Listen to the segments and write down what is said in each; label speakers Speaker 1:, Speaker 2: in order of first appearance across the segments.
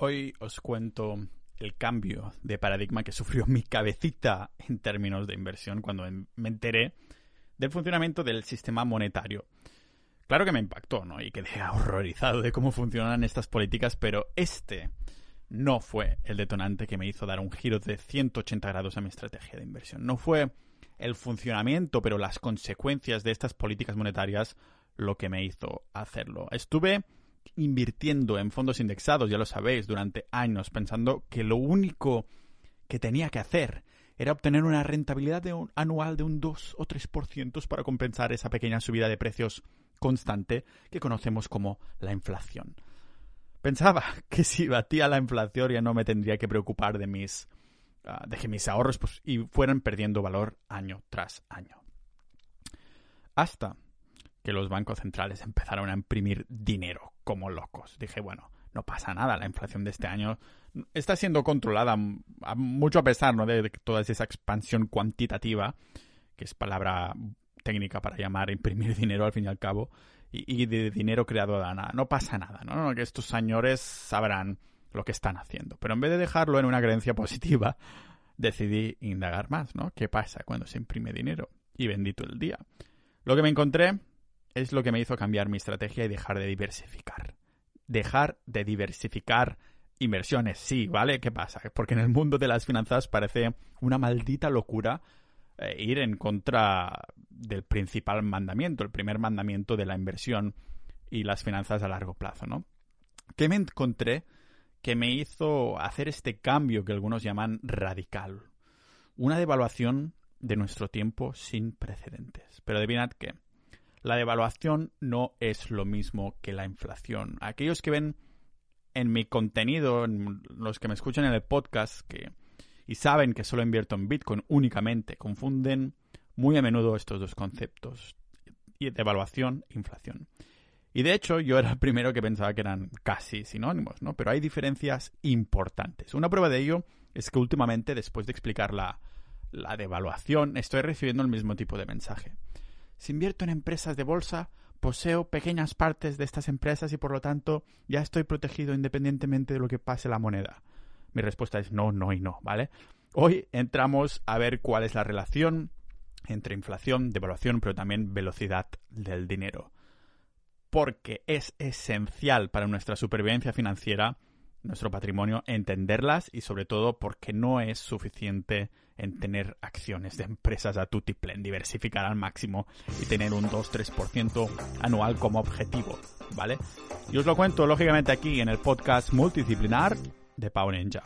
Speaker 1: Hoy os cuento el cambio de paradigma que sufrió mi cabecita en términos de inversión cuando me enteré del funcionamiento del sistema monetario. Claro que me impactó, ¿no? Y quedé horrorizado de cómo funcionan estas políticas, pero este no fue el detonante que me hizo dar un giro de 180 grados a mi estrategia de inversión. No fue el funcionamiento, pero las consecuencias de estas políticas monetarias lo que me hizo hacerlo. Estuve invirtiendo en fondos indexados, ya lo sabéis, durante años, pensando que lo único que tenía que hacer era obtener una rentabilidad anual de un 2 o 3% para compensar esa pequeña subida de precios constante que conocemos como la inflación. Pensaba que si batía la inflación ya no me tendría que preocupar de mis ah, de que mis ahorros pues, y fueran perdiendo valor año tras año. Hasta que los bancos centrales empezaron a imprimir dinero como locos. Dije, bueno, no pasa nada, la inflación de este año está siendo controlada mucho a pesar ¿no? de, toda esa expansión cuantitativa, que es palabra técnica para llamar imprimir dinero al fin y al cabo, y, de dinero creado de nada. No pasa nada, ¿no? Que estos señores sabrán lo que están haciendo. Pero en vez de dejarlo en una creencia positiva, decidí indagar más, ¿no? ¿Qué pasa cuando se imprime dinero? Y bendito el día. Lo que me encontré es lo que me hizo cambiar mi estrategia y dejar de diversificar. Dejar de diversificar inversiones, sí, ¿vale? ¿Qué pasa? Porque en el mundo de las finanzas parece una maldita locura eh, ir en contra del principal mandamiento, el primer mandamiento de la inversión y las finanzas a largo plazo, ¿no? ¿Qué me encontré que me hizo hacer este cambio que algunos llaman radical? Una devaluación de nuestro tiempo sin precedentes. Pero adivinad qué la devaluación no es lo mismo que la inflación. Aquellos que ven en mi contenido, en los que me escuchan en el podcast que, y saben que solo invierto en Bitcoin únicamente, confunden muy a menudo estos dos conceptos, devaluación e inflación. Y de hecho yo era el primero que pensaba que eran casi sinónimos, ¿no? Pero hay diferencias importantes. Una prueba de ello es que últimamente, después de explicar la, la devaluación, estoy recibiendo el mismo tipo de mensaje. Si invierto en empresas de bolsa, poseo pequeñas partes de estas empresas y por lo tanto ya estoy protegido independientemente de lo que pase la moneda. Mi respuesta es no, no y no, ¿vale? Hoy entramos a ver cuál es la relación entre inflación, devaluación, pero también velocidad del dinero. Porque es esencial para nuestra supervivencia financiera, nuestro patrimonio, entenderlas y sobre todo porque no es suficiente en tener acciones de empresas a tutiplén, diversificar al máximo y tener un 2-3% anual como objetivo, ¿vale? Y os lo cuento lógicamente aquí en el podcast multidisciplinar de Pau Ninja.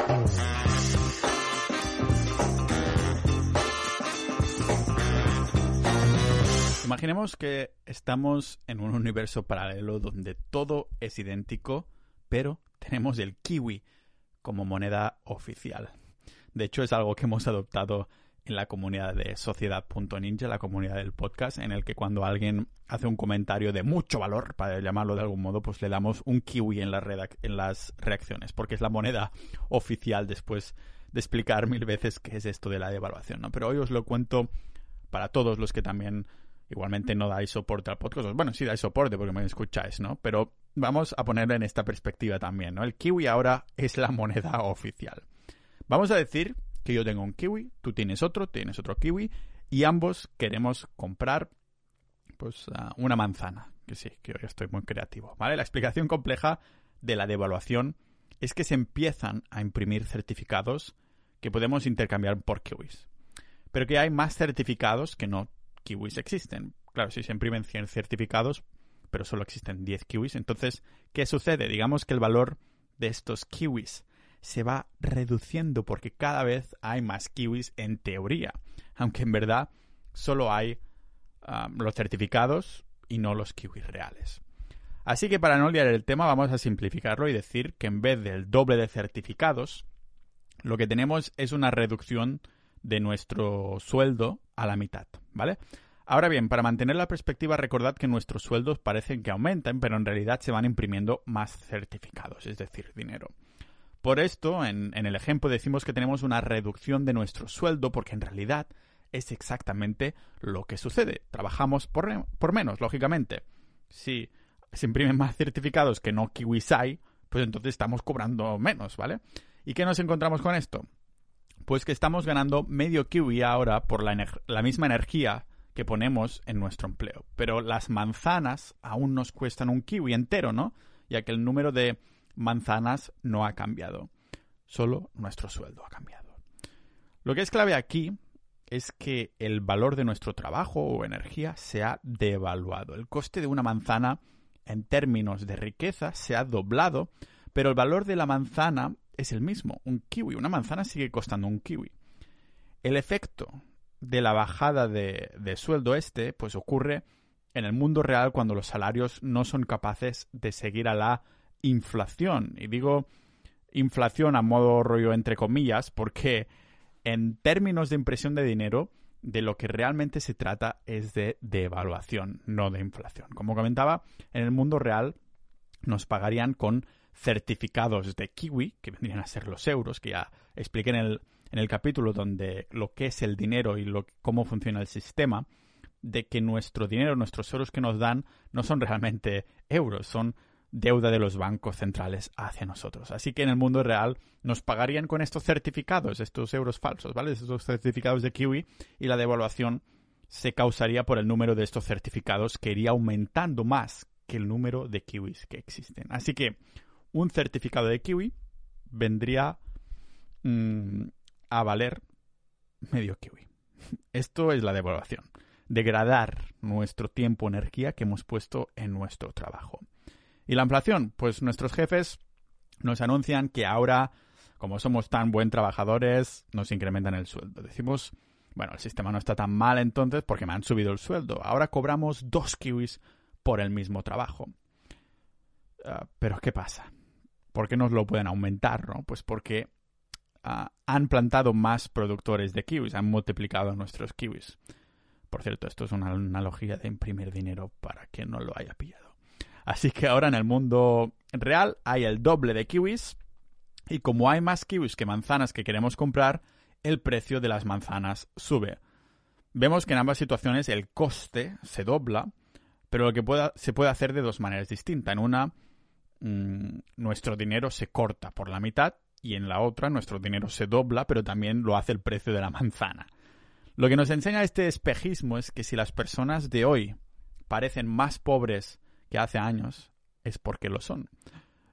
Speaker 1: Imaginemos que estamos en un universo paralelo donde todo es idéntico, pero tenemos el kiwi como moneda oficial. De hecho, es algo que hemos adoptado en la comunidad de Sociedad.ninja, la comunidad del podcast, en el que cuando alguien hace un comentario de mucho valor, para llamarlo de algún modo, pues le damos un kiwi en, en las reacciones, porque es la moneda oficial después de explicar mil veces qué es esto de la devaluación, ¿no? Pero hoy os lo cuento para todos los que también igualmente no dais soporte al podcast. Bueno, sí dais soporte porque me escucháis, ¿no? Pero vamos a ponerlo en esta perspectiva también, ¿no? El kiwi ahora es la moneda oficial. Vamos a decir que yo tengo un kiwi, tú tienes otro, tienes otro kiwi y ambos queremos comprar pues ah, una manzana, que sí, que hoy estoy muy creativo, ¿vale? La explicación compleja de la devaluación es que se empiezan a imprimir certificados que podemos intercambiar por kiwis. Pero que hay más certificados que no kiwis existen. Claro, si se imprimen 100 certificados, pero solo existen 10 kiwis, entonces, ¿qué sucede? Digamos que el valor de estos kiwis se va reduciendo porque cada vez hay más kiwis en teoría, aunque en verdad solo hay um, los certificados y no los kiwis reales. Así que para no liar el tema vamos a simplificarlo y decir que en vez del doble de certificados, lo que tenemos es una reducción de nuestro sueldo a la mitad, ¿vale? Ahora bien, para mantener la perspectiva, recordad que nuestros sueldos parecen que aumentan, pero en realidad se van imprimiendo más certificados, es decir, dinero. Por esto, en, el ejemplo decimos que tenemos una reducción de nuestro sueldo porque en realidad es exactamente lo que sucede. Trabajamos por, menos, lógicamente. Si se imprimen más certificados que no KiwiSai, pues entonces estamos cobrando menos, ¿vale? ¿Y qué nos encontramos con esto? Pues que estamos ganando medio kiwi ahora por la, la misma energía que ponemos en nuestro empleo. Pero las manzanas aún nos cuestan un kiwi entero, ¿no? Ya que el número de manzanas no ha cambiado. Solo nuestro sueldo ha cambiado. Lo que es clave aquí es que el valor de nuestro trabajo o energía se ha devaluado. El coste de una manzana en términos de riqueza se ha doblado, pero el valor de la manzana es el mismo, un kiwi. Una manzana sigue costando un kiwi. El efecto de la bajada de, sueldo este, pues ocurre en el mundo real cuando los salarios no son capaces de seguir a la inflación. Y digo inflación a modo rollo entre comillas, porque en términos de impresión de dinero, de lo que realmente se trata es de devaluación, no de inflación. Como comentaba, en el mundo real nos pagarían con certificados de kiwi, que vendrían a ser los euros, que ya expliqué en el, en el capítulo donde lo que es el dinero y lo, cómo funciona el sistema, de que nuestro dinero, nuestros euros que nos dan, no son realmente euros, son deuda de los bancos centrales hacia nosotros. Así que en el mundo real nos pagarían con estos certificados, estos euros falsos, ¿vale? Estos certificados de kiwi y la devaluación se causaría por el número de estos certificados que iría aumentando más que el número de kiwis que existen. Así que un certificado de kiwi vendría mm, a valer medio kiwi. Esto es la devaluación. Degradar nuestro tiempo, energía que hemos puesto en nuestro trabajo. ¿Y la inflación? Pues nuestros jefes nos anuncian que ahora, como somos tan buen trabajadores, nos incrementan el sueldo. Decimos, bueno, el sistema no está tan mal entonces porque me han subido el sueldo. Ahora cobramos dos kiwis por el mismo trabajo. Ah, pero ¿qué pasa? ¿Por qué nos lo pueden aumentar? No? Pues porque ah, han plantado más productores de kiwis, han multiplicado nuestros kiwis. Por cierto, esto es una analogía de imprimir dinero para que no lo haya pillado. Así que ahora en el mundo real hay el doble de kiwis y como hay más kiwis que manzanas que queremos comprar, el precio de las manzanas sube. Vemos que en ambas situaciones el coste se dobla, pero lo que se puede hacer de dos maneras distintas. En una, mm, nuestro dinero se corta por la mitad y en la otra, nuestro dinero se dobla, pero también lo hace el precio de la manzana. Lo que nos enseña este espejismo es que si las personas de hoy parecen más pobres que hace años, es porque lo son.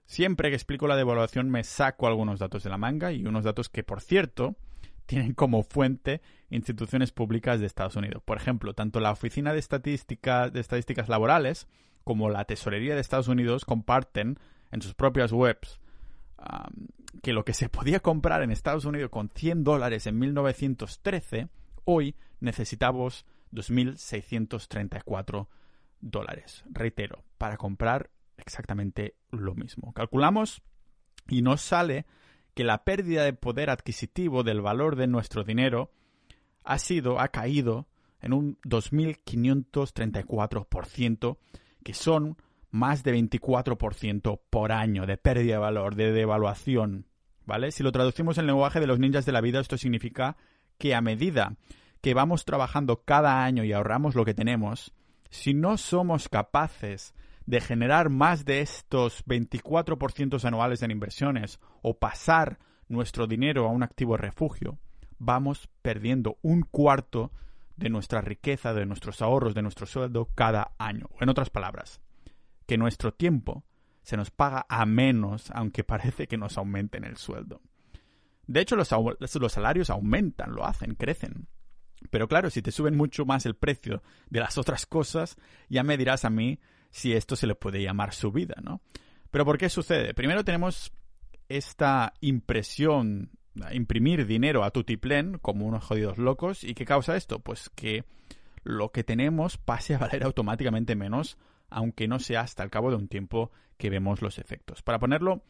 Speaker 1: Siempre que explico la devaluación me saco algunos datos de la manga y unos datos que, por cierto, tienen como fuente instituciones públicas de Estados Unidos. Por ejemplo, tanto la Oficina de, de Estadísticas Laborales como la Tesorería de Estados Unidos comparten en sus propias webs que lo que se podía comprar en Estados Unidos con 100 dólares en 1913, hoy necesitamos 2.634 dólares. Reitero, para comprar exactamente lo mismo. Calculamos y nos sale que la pérdida de poder adquisitivo del valor de nuestro dinero ha sido, ha caído en un 2.534%, que son más de 24% por año de pérdida de valor, de devaluación. ¿Vale? Si lo traducimos en lenguaje de los ninjas de la vida, esto significa que a medida que vamos trabajando cada año y ahorramos lo que tenemos, si no somos capaces de generar más de estos 24% anuales en inversiones o pasar nuestro dinero a un activo refugio, vamos perdiendo un cuarto de nuestra riqueza, de nuestros ahorros, de nuestro sueldo cada año. En otras palabras, que nuestro tiempo se nos paga a menos aunque parece que nos aumenten el sueldo. De hecho, los, los salarios aumentan, lo hacen, crecen. Pero claro, si te suben mucho más el precio de las otras cosas, ya me dirás a mí si esto se le puede llamar subida, ¿no? Pero ¿por qué sucede? Primero tenemos esta impresión, imprimir dinero a tutiplén como unos jodidos locos. ¿Y qué causa esto? Pues que lo que tenemos pase a valer automáticamente menos, aunque no sea hasta el cabo de un tiempo que vemos los efectos. Para ponerlo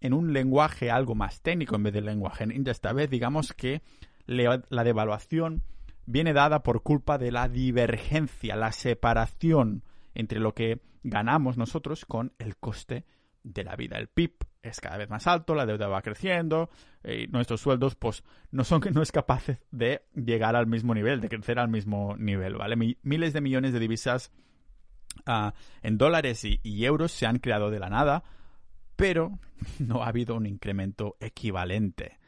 Speaker 1: en un lenguaje algo más técnico en vez del lenguaje ninja esta vez, digamos que la devaluación viene dada por culpa de la divergencia, la separación entre lo que ganamos nosotros con el coste de la vida. El PIB es cada vez más alto, la deuda va creciendo y nuestros sueldos pues no son que no es capaz de llegar al mismo nivel, de crecer al mismo nivel, ¿vale? Miles de millones de divisas ah, en dólares y, y euros se han creado de la nada, pero no ha habido un incremento equivalente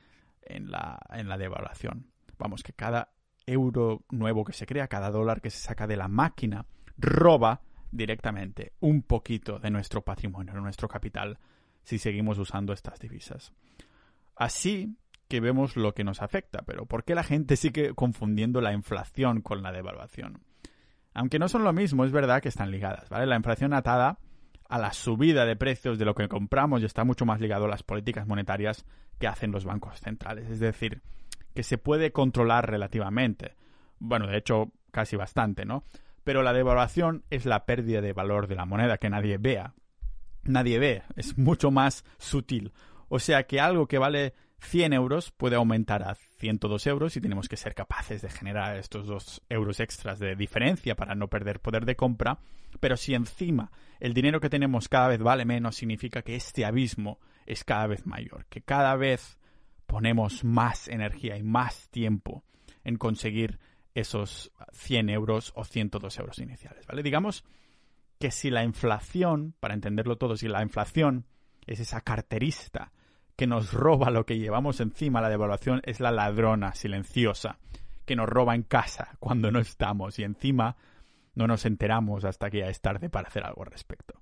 Speaker 1: en la, en la devaluación. Vamos, que cada euro nuevo que se crea, cada dólar que se saca de la máquina, roba directamente un poquito de nuestro patrimonio, de nuestro capital, si seguimos usando estas divisas. Así que vemos lo que nos afecta, pero ¿por qué la gente sigue confundiendo la inflación con la devaluación? Aunque no son lo mismo, es verdad que están ligadas, ¿vale? La inflación atada a la subida de precios de lo que compramos y está mucho más ligado a las políticas monetarias que hacen los bancos centrales. Es decir, que se puede controlar relativamente. Bueno, de hecho, casi bastante, ¿no? Pero la devaluación es la pérdida de valor de la moneda que nadie vea. Nadie ve, es mucho más sutil. O sea que algo que vale 100 euros puede aumentar a 102 euros y tenemos que ser capaces de generar estos 2 euros extras de diferencia para no perder poder de compra. Pero si encima el dinero que tenemos cada vez vale menos, significa que este abismo es cada vez mayor, que cada vez ponemos más energía y más tiempo en conseguir esos 100 euros o 102 euros iniciales, ¿vale? Digamos que si la inflación, para entenderlo todo, si la inflación es esa carterista que nos roba lo que llevamos encima, la devaluación es la ladrona silenciosa que nos roba en casa cuando no estamos y encima no nos enteramos hasta que ya es tarde para hacer algo al respecto.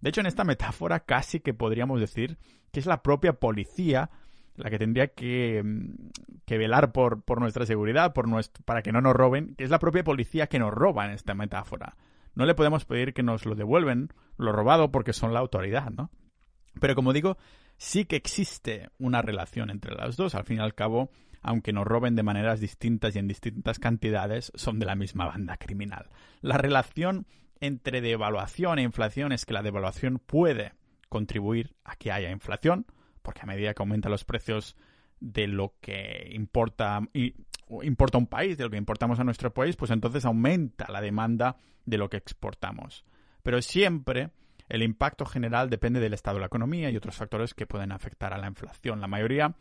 Speaker 1: De hecho, en esta metáfora casi que podríamos decir que es la propia policía la que tendría que, mm, velar por, por, nuestra seguridad, por nuestro, para que no nos roben, que es la propia policía que nos roba en esta metáfora. No le podemos pedir que nos lo devuelven, lo robado, porque son la autoridad, ¿no? Pero como digo, sí que existe una relación entre las dos. Al fin y al cabo, aunque nos roben de maneras distintas y en distintas cantidades, son de la misma banda criminal. La relación entre devaluación e inflación es que la devaluación puede contribuir a que haya inflación, porque a medida que aumentan los precios de lo que importa, importa un país, de lo que importamos a nuestro país, pues entonces aumenta la demanda de lo que exportamos. Pero siempre el impacto general depende del estado de la economía y otros factores que pueden afectar a la inflación. La mayoría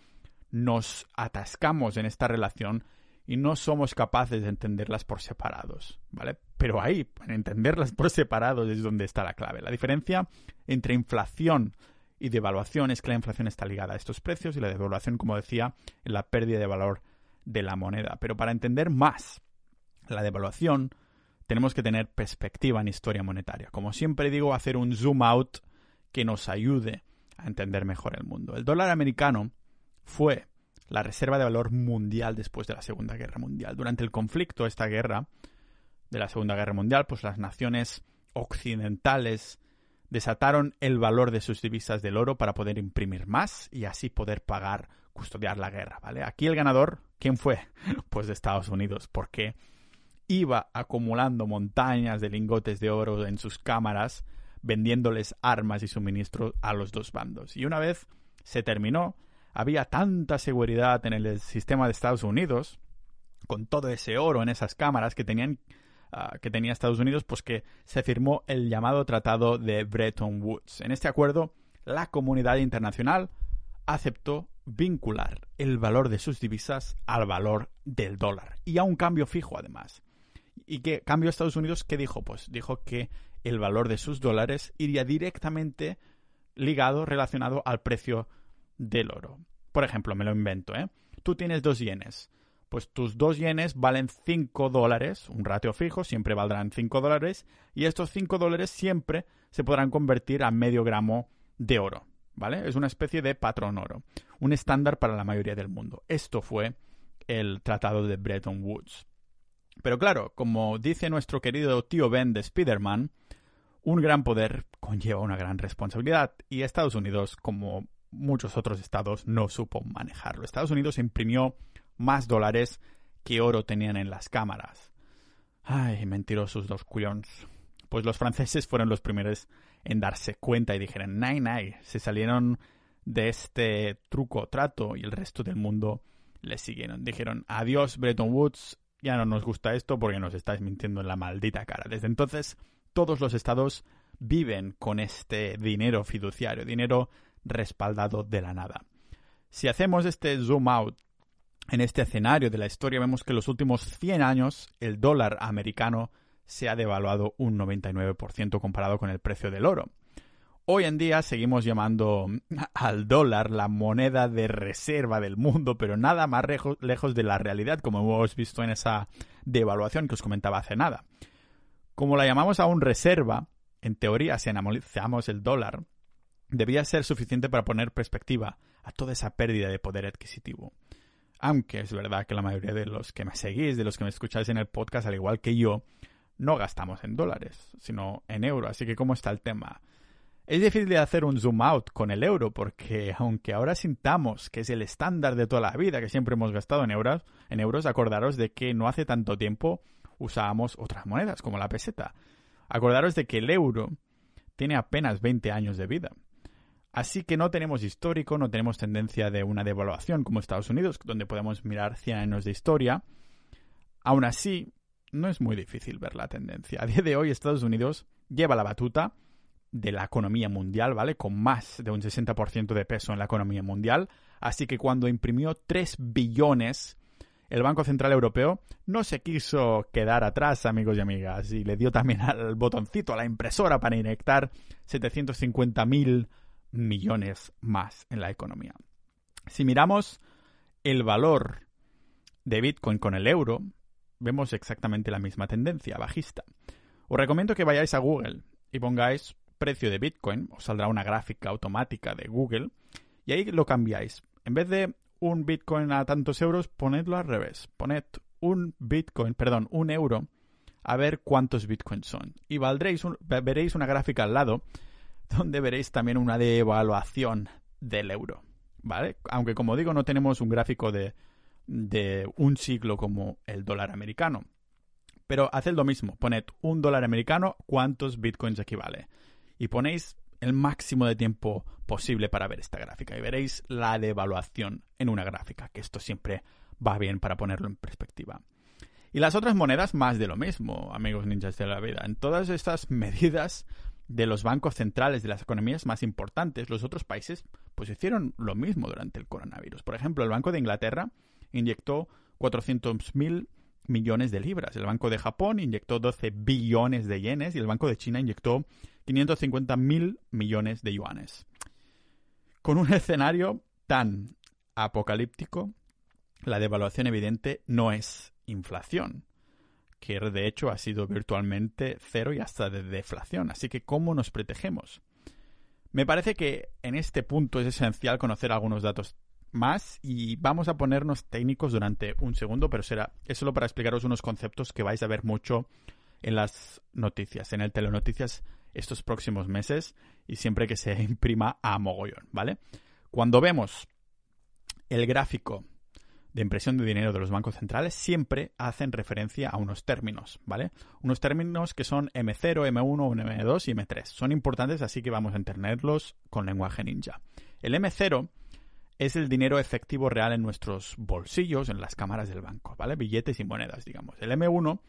Speaker 1: nos atascamos en esta relación y no somos capaces de entenderlas por separados, ¿vale? Pero ahí, en entenderlas por separados es donde está la clave. La diferencia entre inflación y devaluación es que la inflación está ligada a estos precios y la devaluación, como decía, en la pérdida de valor de la moneda. Pero para entender más la devaluación, tenemos que tener perspectiva en historia monetaria. Como siempre digo, hacer un zoom out que nos ayude a entender mejor el mundo. El dólar americano fue la reserva de valor mundial después de la Segunda Guerra Mundial. Durante el conflicto, esta guerra de la Segunda Guerra Mundial, pues las naciones occidentales desataron el valor de sus divisas del oro para poder imprimir más y así poder pagar, custodiar la guerra, ¿vale? Aquí el ganador, ¿quién fue? Pues de Estados Unidos, porque iba acumulando montañas de lingotes de oro en sus cámaras, vendiéndoles armas y suministros a los dos bandos. Y una vez se terminó, había tanta seguridad en el sistema de Estados Unidos, con todo ese oro en esas cámaras que tenían Ah, que tenía Estados Unidos, pues que se firmó el llamado Tratado de Bretton Woods. En este acuerdo, la comunidad internacional aceptó vincular el valor de sus divisas al valor del dólar y a un cambio fijo además. ¿Y qué cambio Estados Unidos? ¿Qué dijo? Pues dijo que el valor de sus dólares iría directamente ligado, relacionado al precio del oro. Por ejemplo, me lo invento, ¿eh? Tú tienes dos yenes pues tus dos yenes valen 5 dólares, un ratio fijo, siempre valdrán 5 dólares, y estos 5 dólares siempre se podrán convertir a medio gramo de oro, ¿vale? Es una especie de patrón oro, un estándar para la mayoría del mundo. Esto fue el Tratado de Bretton Woods. Pero claro, como dice nuestro querido tío Ben de Spiderman, un gran poder conlleva una gran responsabilidad, y Estados Unidos, como muchos otros estados, no supo manejarlo. Estados Unidos imprimió más dólares que oro tenían en las cámaras. Ay, mentirosos dos cuyons. Pues los franceses fueron los primeros en darse cuenta y dijeron, nay, nay, se salieron de este truco trato y el resto del mundo le siguieron. Dijeron, adiós Bretton Woods, ya no nos gusta esto porque nos estáis mintiendo en la maldita cara. Desde entonces, todos los estados viven con este dinero fiduciario, dinero respaldado de la nada. Si hacemos este zoom out en este escenario de la historia vemos que en los últimos 100 años el dólar americano se ha devaluado un 99% comparado con el precio del oro. Hoy en día seguimos llamando al dólar la moneda de reserva del mundo, pero nada más lejos de la realidad, como hemos visto en esa devaluación que os comentaba hace nada. Como la llamamos aún reserva, en teoría, si analizamos el dólar, debía ser suficiente para poner perspectiva a toda esa pérdida de poder adquisitivo. Aunque es verdad que la mayoría de los que me seguís, de los que me escucháis en el podcast, al igual que yo, no gastamos en dólares, sino en euros. Así que, ¿cómo está el tema? Es difícil de hacer un zoom out con el euro porque aunque ahora sintamos que es el estándar de toda la vida, que siempre hemos gastado en euros, en euros, acordaros de que no hace tanto tiempo usábamos otras monedas como la peseta. Acordaros de que el euro tiene apenas 20 años de vida. Así que no tenemos histórico, no tenemos tendencia de una devaluación como Estados Unidos, donde podemos mirar 100 años de historia. Aún así, no es muy difícil ver la tendencia. A día de hoy Estados Unidos lleva la batuta de la economía mundial, ¿vale? Con más de un 60% de peso en la economía mundial. Así que cuando imprimió 3 billones, el Banco Central Europeo no se quiso quedar atrás, amigos y amigas, y le dio también al botoncito, a la impresora, para inyectar 750 mil millones más en la economía. Si miramos el valor de Bitcoin con el euro, vemos exactamente la misma tendencia bajista. Os recomiendo que vayáis a Google y pongáis precio de Bitcoin, os saldrá una gráfica automática de Google y ahí lo cambiáis. En vez de un Bitcoin a tantos euros, ponedlo al revés. Poned un Bitcoin, perdón, un euro a ver cuántos Bitcoins son. Y valdréis veréis una gráfica al lado donde veréis también una devaluación del euro. ¿Vale? Aunque como digo, no tenemos un gráfico de, de un siglo como el dólar americano. Pero haced lo mismo, poned un dólar americano, cuántos bitcoins equivale y ponéis el máximo de tiempo posible para ver esta gráfica y veréis la devaluación en una gráfica, que esto siempre va bien para ponerlo en perspectiva. Y las otras monedas más de lo mismo, amigos ninjas de la vida. En todas estas medidas de los bancos centrales de las economías más importantes, los otros países pues hicieron lo mismo durante el coronavirus. Por ejemplo, el Banco de Inglaterra inyectó 400.000 millones de libras. El Banco de Japón inyectó 12 billones de yenes y el Banco de China inyectó 550 mil millones de yuanes. Con un escenario tan apocalíptico, la devaluación evidente no es inflación, que de hecho ha sido virtualmente cero y hasta de deflación. Así que, ¿cómo nos protegemos? Me parece que en este punto es esencial conocer algunos datos más y vamos a ponernos técnicos durante un segundo, pero será es solo para explicaros unos conceptos que vais a ver mucho en las noticias, en el telenoticias estos próximos meses y siempre que se imprima a mogollón, ¿vale? Cuando vemos el gráfico de impresión de dinero de los bancos centrales siempre hacen referencia a unos términos, ¿vale? Unos términos que son M0, M1, M2 y M3. Son importantes, así que vamos a entenderlos con lenguaje ninja. El M0 es el dinero efectivo real en nuestros bolsillos, en las cámaras del banco, ¿vale? Billetes y monedas, digamos. El M1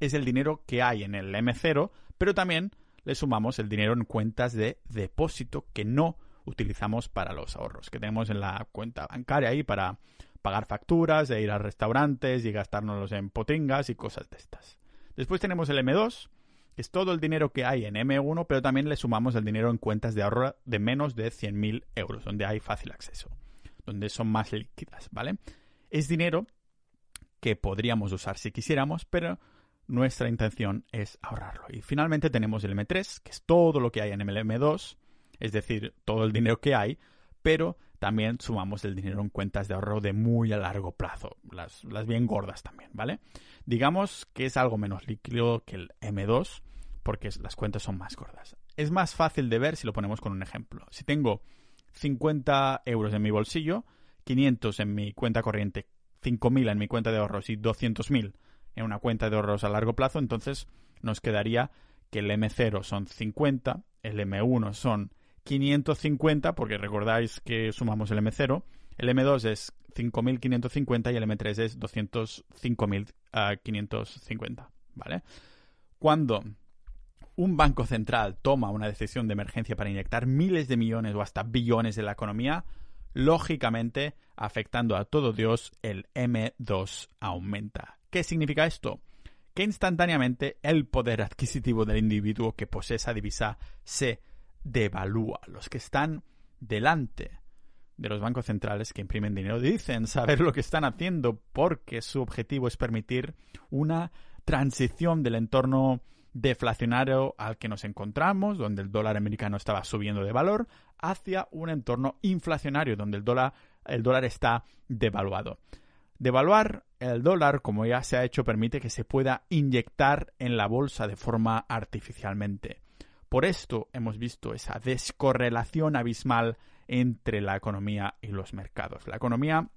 Speaker 1: es el dinero que hay en el M0, pero también le sumamos el dinero en cuentas de depósito que no utilizamos para los ahorros, que tenemos en la cuenta bancaria ahí para pagar facturas, de ir a restaurantes y gastárnoslos en potingas y cosas de estas. Después tenemos el M2, que es todo el dinero que hay en M1, pero también le sumamos el dinero en cuentas de ahorro de menos de 100.000 euros, donde hay fácil acceso, donde son más líquidas, ¿vale? Es dinero que podríamos usar si quisiéramos, pero nuestra intención es ahorrarlo. Y finalmente tenemos el M3, que es todo lo que hay en el M2, es decir, todo el dinero que hay, pero también sumamos el dinero en cuentas de ahorro de muy a largo plazo, las, las bien gordas también, ¿vale? Digamos que es algo menos líquido que el M2, porque las cuentas son más gordas. Es más fácil de ver si lo ponemos con un ejemplo. Si tengo 50 euros en mi bolsillo, 500 en mi cuenta corriente, 5.000 en mi cuenta de ahorros y 200.000 en una cuenta de ahorros a largo plazo, entonces nos quedaría que el M0 son 50, el M1 son 550, porque recordáis que sumamos el M0, el M2 es 5.550 y el M3 es 205.550, ¿vale? Cuando un banco central toma una decisión de emergencia para inyectar miles de millones o hasta billones en la economía, lógicamente, afectando a todo Dios, el M2 aumenta. ¿Qué significa esto? Que instantáneamente el poder adquisitivo del individuo que posee esa divisa se devalúa. Los que están delante de los bancos centrales que imprimen dinero dicen saber lo que están haciendo porque su objetivo es permitir una transición del entorno deflacionario al que nos encontramos, donde el dólar americano estaba subiendo de valor, hacia un entorno inflacionario, donde el dólar, el dólar está devaluado. Devaluar el dólar, como ya se ha hecho, permite que se pueda inyectar en la bolsa de forma artificialmente. Por esto hemos visto esa descorrelación abismal entre la economía y los mercados. La economía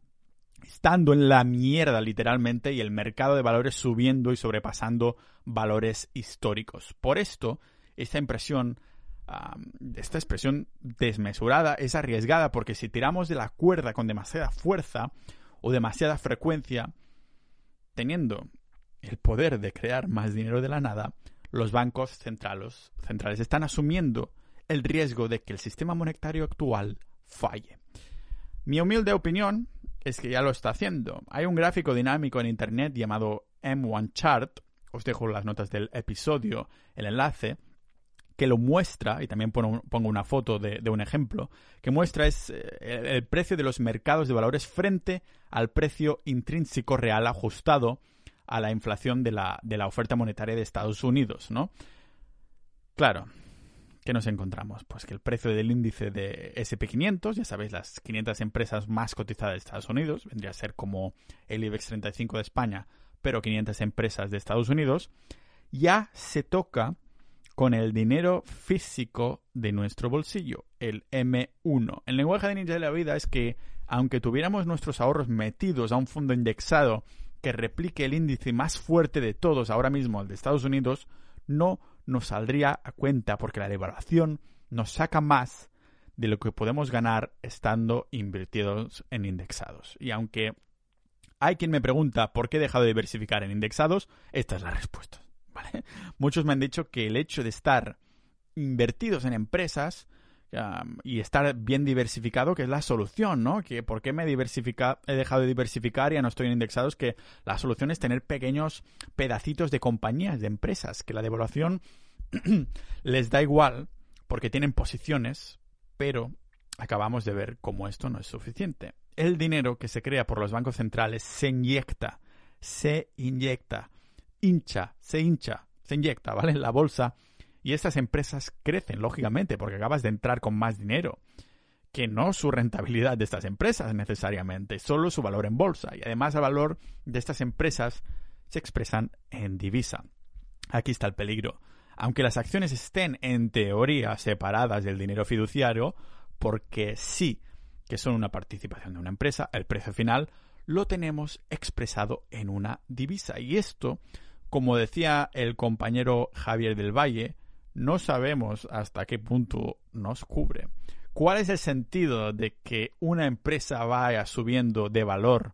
Speaker 1: estando en la mierda literalmente y el mercado de valores subiendo y sobrepasando valores históricos. Por esto, esta impresión, esta expresión desmesurada es arriesgada porque si tiramos de la cuerda con demasiada fuerza o demasiada frecuencia, teniendo el poder de crear más dinero de la nada, los bancos centrales, están asumiendo el riesgo de que el sistema monetario actual falle. Mi humilde opinión es que ya lo está haciendo. Hay un gráfico dinámico en Internet llamado M1 Chart, os dejo las notas del episodio, el enlace, que lo muestra, y también pongo una foto de, un ejemplo, que muestra es eh, el, precio de los mercados de valores frente al precio intrínseco real ajustado a la inflación de la, de la oferta monetaria de Estados Unidos, ¿no? Claro, ¿Qué nos encontramos? Pues que el precio del índice de SP500, ya sabéis, las 500 empresas más cotizadas de Estados Unidos, vendría a ser como el IBEX 35 de España, pero 500 empresas de Estados Unidos, ya se toca con el dinero físico de nuestro bolsillo, el M1. El lenguaje de ninja de la vida es que, aunque tuviéramos nuestros ahorros metidos a un fondo indexado que replique el índice más fuerte de todos ahora mismo, el de Estados Unidos, no nos saldría a cuenta porque la devaluación nos saca más de lo que podemos ganar estando invertidos en indexados. Y aunque hay quien me pregunta por qué he dejado de diversificar en indexados, esta es la respuesta. Muchos me han dicho que el hecho de estar invertidos en empresas y estar bien diversificado, que es la solución, ¿no? Que por qué me he dejado de diversificar y ya no estoy en indexados, que la solución es tener pequeños pedacitos de compañías, de empresas, que la devaluación les da igual porque tienen posiciones, pero acabamos de ver cómo esto no es suficiente. El dinero que se crea por los bancos centrales se inyecta, se inyecta, hincha, se hincha, se inyecta, ¿vale? En la bolsa y estas empresas crecen, lógicamente, porque acabas de entrar con más dinero. Que no su rentabilidad de estas empresas necesariamente, solo su valor en bolsa. Y además el valor de estas empresas se expresan en divisa. Aquí está el peligro. Aunque las acciones estén en teoría separadas del dinero fiduciario, porque sí que son una participación de una empresa, el precio final lo tenemos expresado en una divisa. Y esto, como decía el compañero Javier del Valle, no sabemos hasta qué punto nos cubre. ¿Cuál es el sentido de que una empresa vaya subiendo de valor,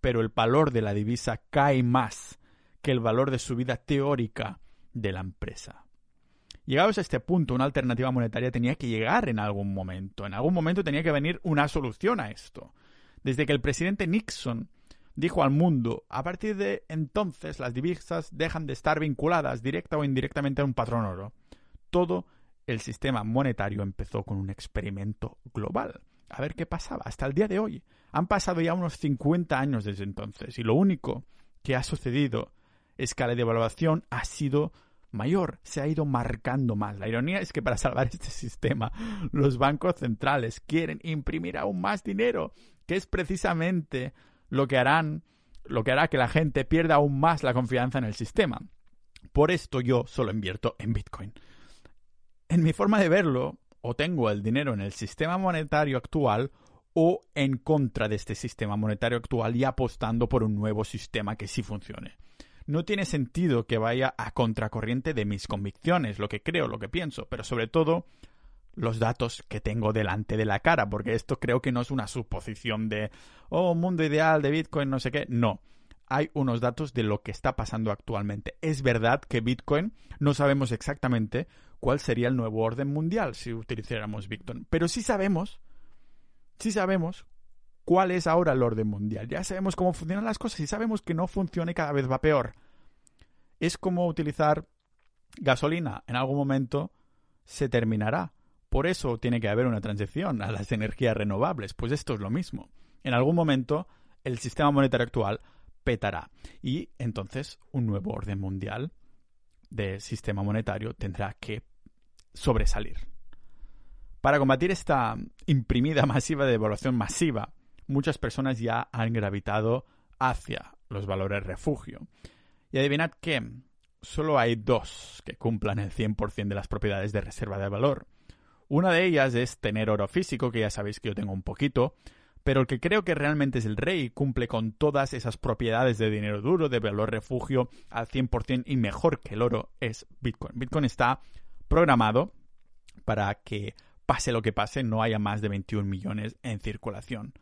Speaker 1: pero el valor de la divisa cae más que el valor de su vida teórica de la empresa? Llegados a este punto, una alternativa monetaria tenía que llegar en algún momento. En algún momento tenía que venir una solución a esto. Desde que el presidente Nixon dijo al mundo, a partir de entonces las divisas dejan de estar vinculadas directa o indirectamente a un patrón oro todo el sistema monetario empezó con un experimento global. A ver qué pasaba. Hasta el día de hoy. Han pasado ya unos 50 años desde entonces y lo único que ha sucedido es que la devaluación ha sido mayor, se ha ido marcando más. La ironía es que para salvar este sistema los bancos centrales quieren imprimir aún más dinero, que es precisamente lo que harán, lo que hará que la gente pierda aún más la confianza en el sistema. Por esto yo solo invierto en Bitcoin. En mi forma de verlo, o tengo el dinero en el sistema monetario actual o en contra de este sistema monetario actual y apostando por un nuevo sistema que sí funcione. No tiene sentido que vaya a contracorriente de mis convicciones, lo que creo, lo que pienso, pero sobre todo los datos que tengo delante de la cara, porque esto creo que no es una suposición de, oh, mundo ideal de Bitcoin, no sé qué, no. Hay unos datos de lo que está pasando actualmente. Es verdad que Bitcoin no sabemos exactamente cuál sería el nuevo orden mundial si utilizáramos Bitcoin. Pero sí sabemos, sí sabemos cuál es ahora el orden mundial. Ya sabemos cómo funcionan las cosas y sabemos que no funciona y cada vez va peor. Es como utilizar gasolina. En algún momento se terminará Por eso tiene que haber una transición a las energías renovables, pues esto es lo mismo. En algún momento el sistema monetario actual petará y entonces un nuevo orden mundial de sistema monetario tendrá que sobresalir. Para combatir esta imprimida masiva de devaluación masiva, muchas personas ya han gravitado hacia los valores refugio. Y adivinad que solo hay dos que cumplan el 100% de las propiedades de reserva de valor. Una de ellas es tener oro físico, que ya sabéis que yo tengo un poquito, pero el que creo que realmente es el rey cumple con todas esas propiedades de dinero duro, de valor refugio al 100% y mejor que el oro es Bitcoin. Bitcoin está programado para que pase lo que pase, no haya más de 21 millones en circulación,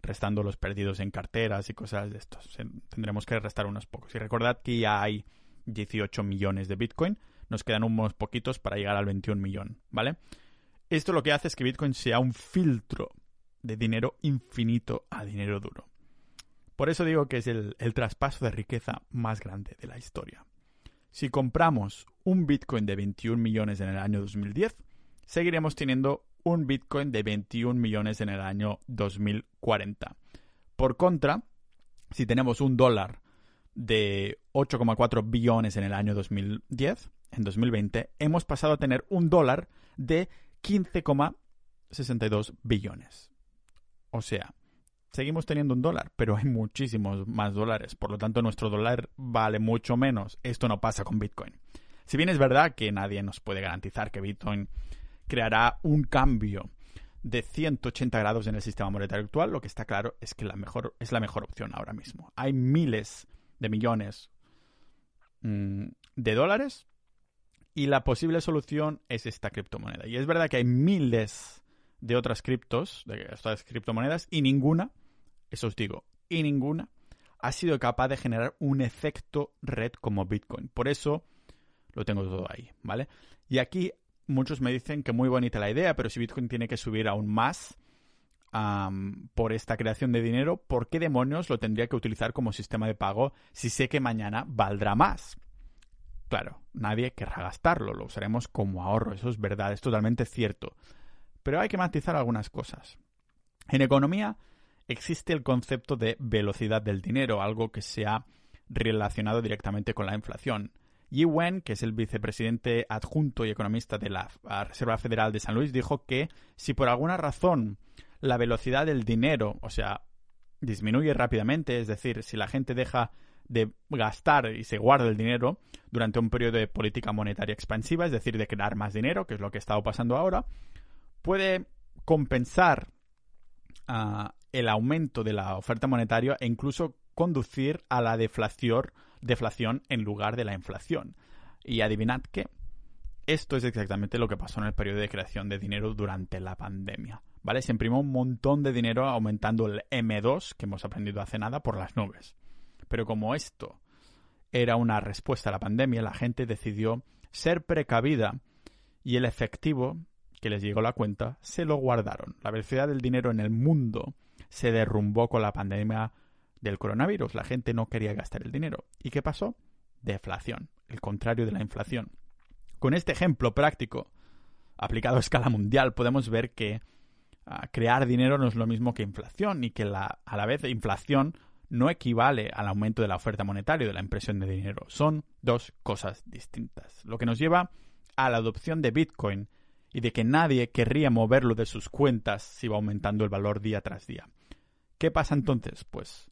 Speaker 1: restando los perdidos en carteras y cosas de estos. Tendremos que restar unos pocos. Y recordad que ya hay 18 millones de Bitcoin, nos quedan unos poquitos para llegar al 21 millón, ¿vale? Esto lo que hace es que Bitcoin sea un filtro de dinero infinito a dinero duro. Por eso digo que es el, traspaso de riqueza más grande de la historia. Si compramos un Bitcoin de 21 millones en el año 2010, seguiremos teniendo un Bitcoin de 21 millones en el año 2040. Por contra, si tenemos un dólar de 8,4 billones en el año 2010, en 2020, hemos pasado a tener un dólar de 15,62 billones. O sea, seguimos teniendo un dólar, pero hay muchísimos más dólares. Por lo tanto, nuestro dólar vale mucho menos. Esto no pasa con Bitcoin. Si bien es verdad que nadie nos puede garantizar que Bitcoin creará un cambio de 180 grados en el sistema monetario actual, lo que está claro es que la mejor, es la mejor opción ahora mismo. Hay miles de millones mm, de dólares y la posible solución es esta criptomoneda. Y es verdad que hay miles de otras criptos, de estas criptomonedas, y ninguna, eso os digo, y ninguna ha sido capaz de generar un efecto red como Bitcoin. Por eso lo tengo todo ahí, ¿vale? Y aquí muchos me dicen que muy bonita la idea, pero si Bitcoin tiene que subir aún más por esta creación de dinero, ¿por qué demonios lo tendría que utilizar como sistema de pago si sé que mañana valdrá más? Claro, nadie querrá gastarlo, lo usaremos como ahorro, eso es verdad, es totalmente cierto. Pero hay que matizar algunas cosas. En economía existe el concepto de velocidad del dinero, algo que se ha relacionado directamente con la inflación. Yi Wen, que es el vicepresidente adjunto y economista de la Reserva Federal de San Luis, dijo que si por alguna razón la velocidad del dinero, o sea, disminuye rápidamente, es decir, si la gente deja de gastar y se guarda el dinero durante un periodo de política monetaria expansiva, es decir, de crear más dinero, que es lo que ha estado pasando ahora, puede compensar ah, el aumento de la oferta monetaria e incluso conducir a la deflación, en lugar de la inflación. Y adivinad qué. Esto es exactamente lo que pasó en el periodo de creación de dinero durante la pandemia. ¿Vale? Se imprimió un montón de dinero aumentando el M2, que hemos aprendido hace nada, por las nubes. Pero como esto era una respuesta a la pandemia, la gente decidió ser precavida y el efectivo que les llegó la cuenta, se lo guardaron. La velocidad del dinero en el mundo se derrumbó con la pandemia del coronavirus. La gente no quería gastar el dinero. ¿Y qué pasó? Deflación, el contrario de la inflación. Con este ejemplo práctico, aplicado a escala mundial, podemos ver que ah, crear dinero no es lo mismo que inflación y que la, a la vez inflación no equivale al aumento de la oferta monetaria de la impresión de dinero. Son dos cosas distintas. Lo que nos lleva a la adopción de Bitcoin y de que nadie querría moverlo de sus cuentas si va aumentando el valor día tras día. ¿Qué pasa entonces? Pues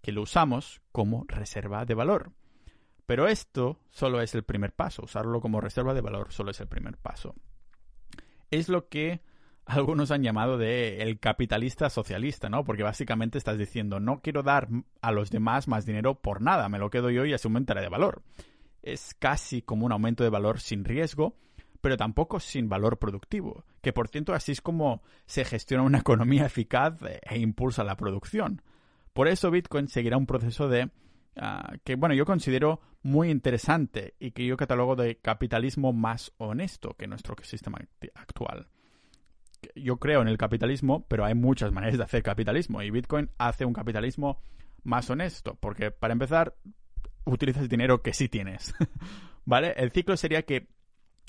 Speaker 1: que lo usamos como reserva de valor. Pero esto solo es el primer paso. Usarlo como reserva de valor solo es el primer paso. Es lo que algunos han llamado de el capitalista socialista, ¿no? Porque básicamente estás diciendo, no quiero dar a los demás más dinero por nada, me lo quedo yo y así aumentaré de valor. Es casi como un aumento de valor sin riesgo pero tampoco sin valor productivo, que por cierto así es como se gestiona una economía eficaz e impulsa la producción. Por eso Bitcoin seguirá un proceso de ah, que bueno, yo considero muy interesante y que yo catalogo de capitalismo más honesto que nuestro sistema actual. Yo creo en el capitalismo, pero hay muchas maneras de hacer capitalismo y Bitcoin hace un capitalismo más honesto, porque para empezar utilizas dinero que sí tienes. ¿Vale? El ciclo sería que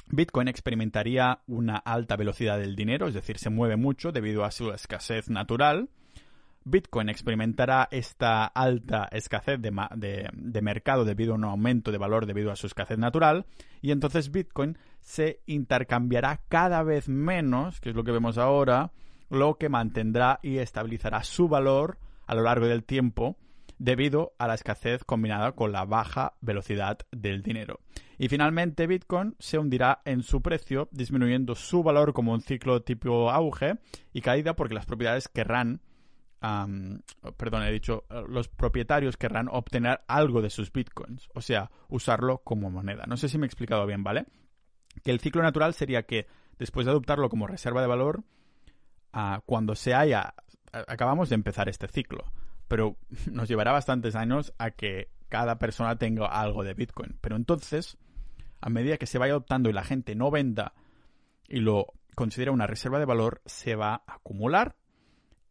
Speaker 1: Bitcoin experimentaría una alta velocidad del dinero, es decir, se mueve mucho debido a su escasez natural. Bitcoin experimentará esta alta escasez de, de, mercado debido a un aumento de valor debido a su escasez natural y entonces Bitcoin se intercambiará cada vez menos, que es lo que vemos ahora, lo que mantendrá y estabilizará su valor a lo largo del tiempo debido a la escasez combinada con la baja velocidad del dinero. Y finalmente Bitcoin se hundirá en su precio, disminuyendo su valor como un ciclo tipo auge y caída porque las propiedades querrán perdón, he dicho, eh, los propietarios querrán obtener algo de sus bitcoins, o sea, usarlo como moneda. No sé si me he explicado bien, ¿vale? Que el ciclo natural sería que después de adoptarlo como reserva de valor, ah, cuando se haya, acabamos de empezar este ciclo, pero nos llevará bastantes años a que cada persona tenga algo de bitcoin. Pero entonces, a medida que se vaya adoptando y la gente no venda y lo considera una reserva de valor, se va a acumular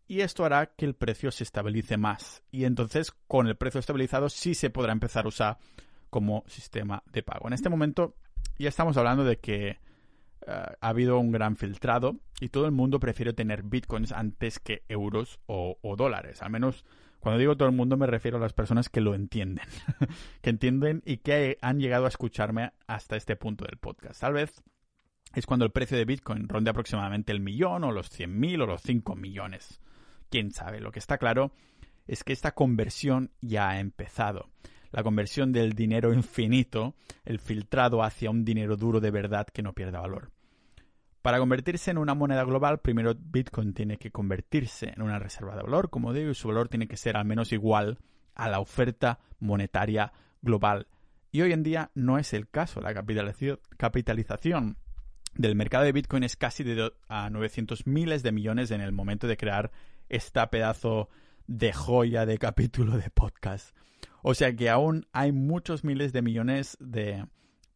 Speaker 1: y esto hará que el precio se estabilice más. Y entonces, con el precio estabilizado, sí se podrá empezar a usar como sistema de pago. En este momento, ya estamos hablando de que eh, ha habido un gran filtrado y todo el mundo prefiere tener bitcoins antes que euros o, dólares. Al menos cuando digo todo el mundo me refiero a las personas que lo entienden, que entienden y que han llegado a escucharme hasta este punto del podcast. Tal vez es cuando el precio de Bitcoin ronde aproximadamente el millón o los 100.000 o los 5 millones quién sabe. Lo que está claro es que esta conversión ya ha empezado. La conversión del dinero infinito, el filtrado hacia un dinero duro de verdad que no pierda valor. Para convertirse en una moneda global, primero Bitcoin tiene que convertirse en una reserva de valor, como digo, y su valor tiene que ser al menos igual a la oferta monetaria global. Y hoy en día no es el caso. La capitalización del mercado de Bitcoin es casi de a 900 miles de millones en el momento de crear esta pedazo de joya de capítulo de podcast. O sea que aún hay muchos miles de millones de,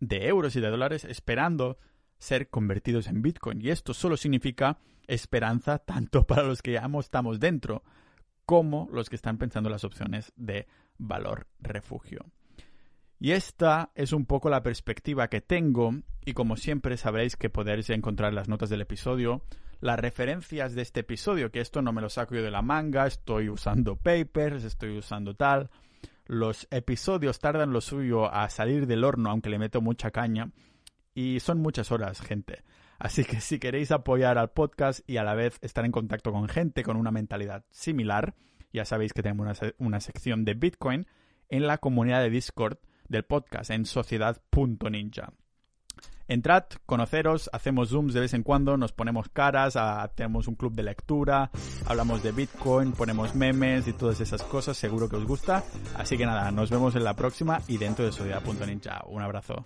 Speaker 1: de euros y de dólares esperando ser convertidos en Bitcoin. Y esto solo significa esperanza tanto para los que ya estamos dentro como los que están pensando en las opciones de valor refugio. Y esta es un poco la perspectiva que tengo y como siempre sabréis que podéis encontrar las notas del episodio las referencias de este episodio, que esto no me lo saco yo de la manga, estoy usando papers, estoy usando tal. Los episodios tardan lo suyo a salir del horno, aunque le meto mucha caña. Y son muchas horas, gente. Así que si queréis apoyar al podcast y a la vez estar en contacto con gente con una mentalidad similar, ya sabéis que tenemos una, una sección de Bitcoin en la comunidad de Discord del podcast en sociedad.ninja. Entrad, conoceros, hacemos zooms de vez en cuando, nos ponemos caras, tenemos un club de lectura, hablamos de Bitcoin, ponemos memes y todas esas cosas, seguro que os gusta. Así que nada, nos vemos en la próxima y dentro de Sociedad.ninja. Un abrazo.